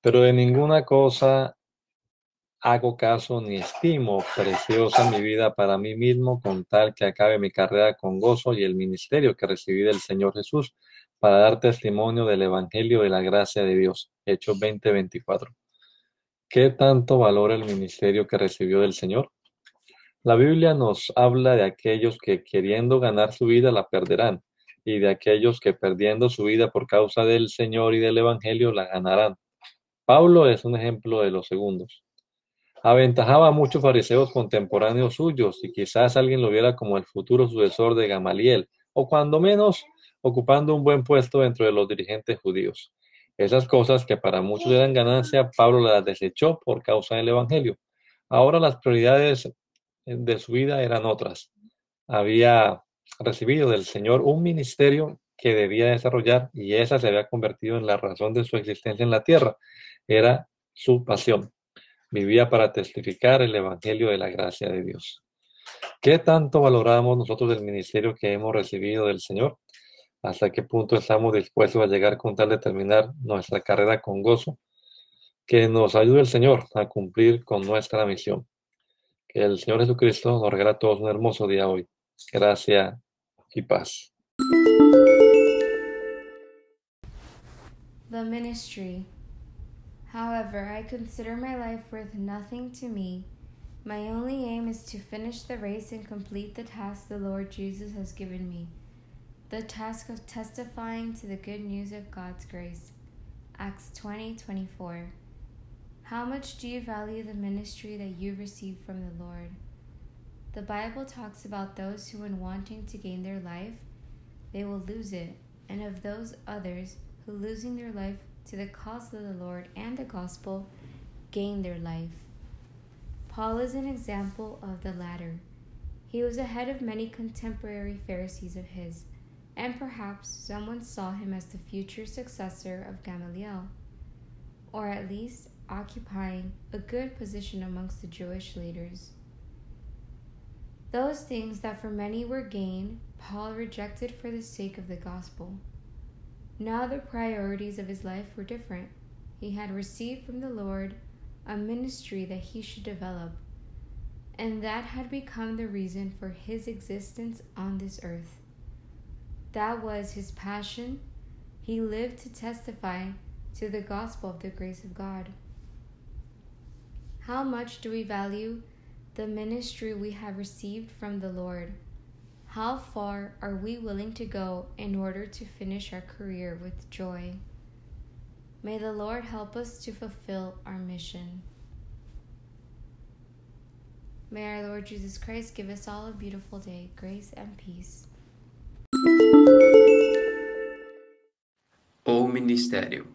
Pero de ninguna cosa hago caso ni estimo preciosa mi vida para mí mismo con tal que acabe mi carrera con gozo y el ministerio que recibí del Señor Jesús para dar testimonio del Evangelio de la gracia de Dios. Hechos 20:24. ¿Qué tanto valora el ministerio que recibió del Señor? La Biblia nos habla de aquellos que queriendo ganar su vida la perderán y de aquellos que perdiendo su vida por causa del Señor y del Evangelio la ganarán. Pablo es un ejemplo de los segundos. Aventajaba a muchos fariseos contemporáneos suyos y quizás alguien lo viera como el futuro sucesor de Gamaliel, o cuando menos ocupando un buen puesto dentro de los dirigentes judíos. Esas cosas que para muchos eran ganancia, Pablo las desechó por causa del Evangelio. Ahora las prioridades de su vida eran otras. Había recibido del Señor un ministerio que debía desarrollar y esa se había convertido en la razón de su existencia en la tierra. Era su pasión. Vivía para testificar el Evangelio de la gracia de Dios. ¿Qué tanto valoramos nosotros el ministerio que hemos recibido del Señor? ¿Hasta qué punto estamos dispuestos a llegar con tal de terminar nuestra carrera con gozo? Que nos ayude el Señor a cumplir con nuestra misión. Que el Señor Jesucristo nos regala a todos un hermoso día hoy. Gracias y paz. The ministry. However, I consider my life worth nothing to me. My only aim is to finish the race and complete the task the Lord Jesus has given me the task of testifying to the good news of God's grace. Acts 20 24. How much do you value the ministry that you received from the Lord? The Bible talks about those who, in wanting to gain their life, they will lose it, and of those others who, losing their life to the cause of the Lord and the gospel, gain their life. Paul is an example of the latter. He was ahead of many contemporary Pharisees of his, and perhaps someone saw him as the future successor of Gamaliel, or at least occupying a good position amongst the Jewish leaders. Those things that for many were gain, Paul rejected for the sake of the gospel. Now the priorities of his life were different. He had received from the Lord a ministry that he should develop, and that had become the reason for his existence on this earth. That was his passion. He lived to testify to the gospel of the grace of God. How much do we value the ministry we have received from the Lord. How far are we willing to go in order to finish our career with joy? May the Lord help us to fulfill our mission. May our Lord Jesus Christ give us all a beautiful day, grace and peace. O ministério.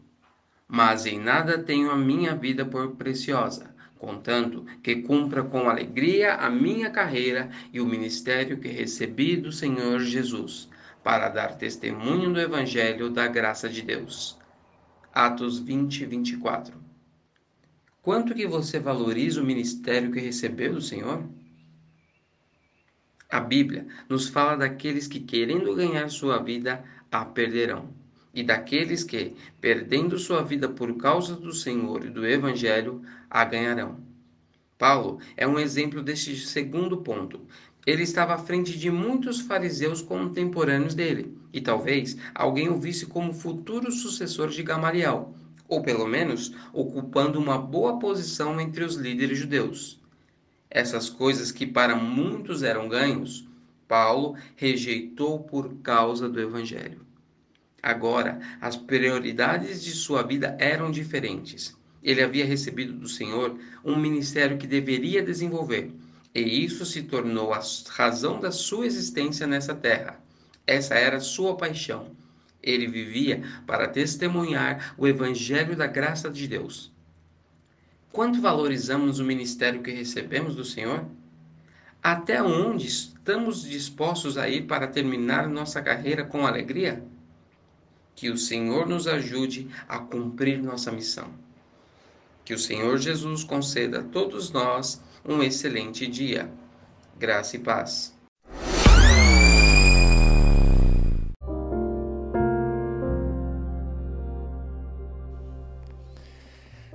Mas em nada tenho a minha vida por preciosa contanto que cumpra com alegria a minha carreira e o ministério que recebi do Senhor Jesus, para dar testemunho do Evangelho da graça de Deus. Atos 20, 24. Quanto que você valoriza o ministério que recebeu do Senhor? A Bíblia nos fala daqueles que, querendo ganhar sua vida, a perderão e daqueles que, perdendo sua vida por causa do Senhor e do Evangelho, a ganharão. Paulo é um exemplo deste segundo ponto. Ele estava à frente de muitos fariseus contemporâneos dele, e talvez alguém o visse como futuro sucessor de Gamaliel, ou pelo menos ocupando uma boa posição entre os líderes judeus. Essas coisas que para muitos eram ganhos, Paulo rejeitou por causa do Evangelho. Agora, as prioridades de sua vida eram diferentes. Ele havia recebido do Senhor um ministério que deveria desenvolver, e isso se tornou a razão da sua existência nessa terra. Essa era sua paixão. Ele vivia para testemunhar o evangelho da graça de Deus. Quanto valorizamos o ministério que recebemos do Senhor? Até onde estamos dispostos a ir para terminar nossa carreira com alegria? Que o Senhor nos ajude a cumprir nossa missão. Que o Senhor Jesus conceda a todos nós um excelente dia. Graça e paz.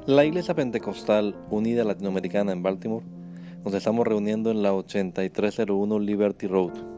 La Iglesia Pentecostal Unida Latinoamericana en Baltimore nos estamos reuniendo en la 8301 Liberty Road.